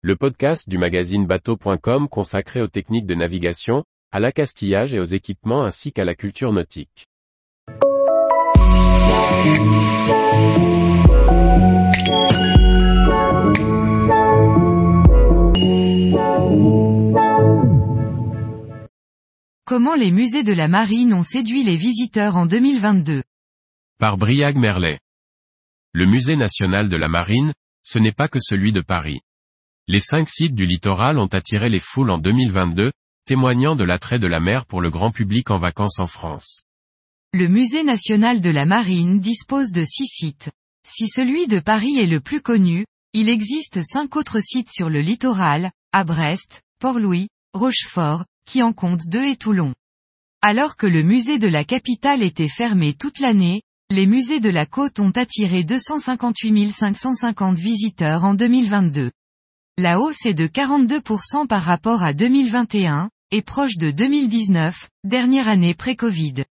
le podcast du magazine bateau.com consacré aux techniques de navigation, à l'accastillage et aux équipements ainsi qu'à la culture nautique. Comment les musées de la marine ont séduit les visiteurs en 2022 Par Briag Merlet. Le musée national de la marine, ce n'est pas que celui de Paris. Les cinq sites du littoral ont attiré les foules en 2022, témoignant de l'attrait de la mer pour le grand public en vacances en France. Le musée national de la marine dispose de six sites. Si celui de Paris est le plus connu, il existe cinq autres sites sur le littoral, à Brest, Port-Louis, Rochefort, qui en compte deux et Toulon. Alors que le musée de la capitale était fermé toute l'année, les musées de la côte ont attiré 258 550 visiteurs en 2022. La hausse est de 42% par rapport à 2021, et proche de 2019, dernière année pré-Covid.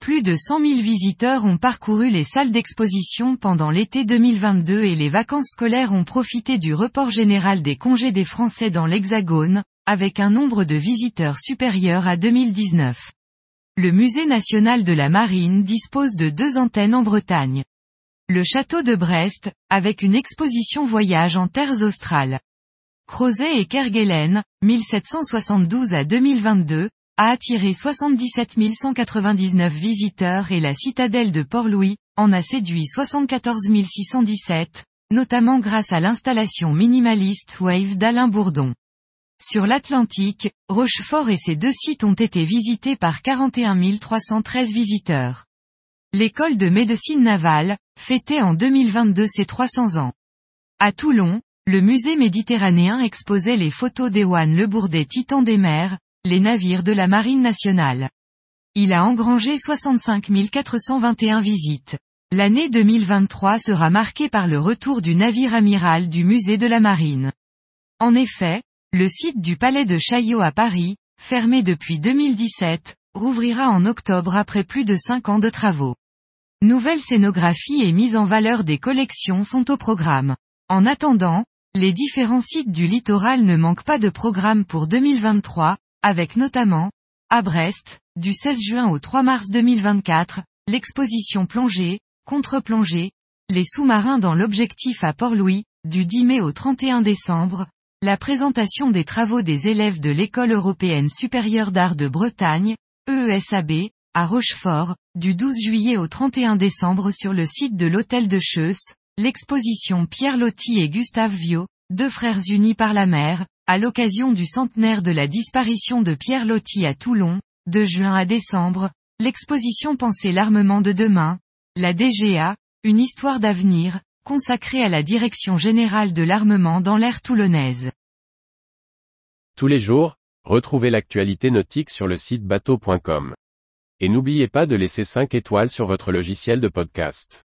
Plus de 100 000 visiteurs ont parcouru les salles d'exposition pendant l'été 2022 et les vacances scolaires ont profité du report général des congés des Français dans l'Hexagone, avec un nombre de visiteurs supérieur à 2019. Le Musée national de la marine dispose de deux antennes en Bretagne. Le château de Brest, avec une exposition voyage en terres australes. Crozet et Kerguelen, 1772 à 2022, a attiré 77 199 visiteurs et la citadelle de Port-Louis, en a séduit 74 617, notamment grâce à l'installation minimaliste Wave d'Alain Bourdon. Sur l'Atlantique, Rochefort et ses deux sites ont été visités par 41 313 visiteurs. L'école de médecine navale, fêtait en 2022 ses 300 ans. À Toulon, le musée méditerranéen exposait les photos d'Ewan Le Bourdet Titan des mers, les navires de la marine nationale. Il a engrangé 65 421 visites. L'année 2023 sera marquée par le retour du navire amiral du musée de la marine. En effet, le site du Palais de Chaillot à Paris, fermé depuis 2017, rouvrira en octobre après plus de 5 ans de travaux. Nouvelle scénographie et mise en valeur des collections sont au programme. En attendant, les différents sites du littoral ne manquent pas de programme pour 2023, avec notamment, à Brest, du 16 juin au 3 mars 2024, l'exposition plongée, contre-plongée, les sous-marins dans l'objectif à Port-Louis, du 10 mai au 31 décembre, la présentation des travaux des élèves de l'École européenne supérieure d'art de Bretagne, EESAB, à Rochefort, du 12 juillet au 31 décembre sur le site de l'hôtel de Cheusse, L'exposition Pierre Loti et Gustave Viau, deux frères unis par la mer, à l'occasion du centenaire de la disparition de Pierre Loti à Toulon, de juin à décembre, l'exposition Penser l'armement de demain, la DGA, une histoire d'avenir, consacrée à la Direction générale de l'armement dans l'ère toulonnaise. Tous les jours, retrouvez l'actualité nautique sur le site bateau.com. Et n'oubliez pas de laisser 5 étoiles sur votre logiciel de podcast.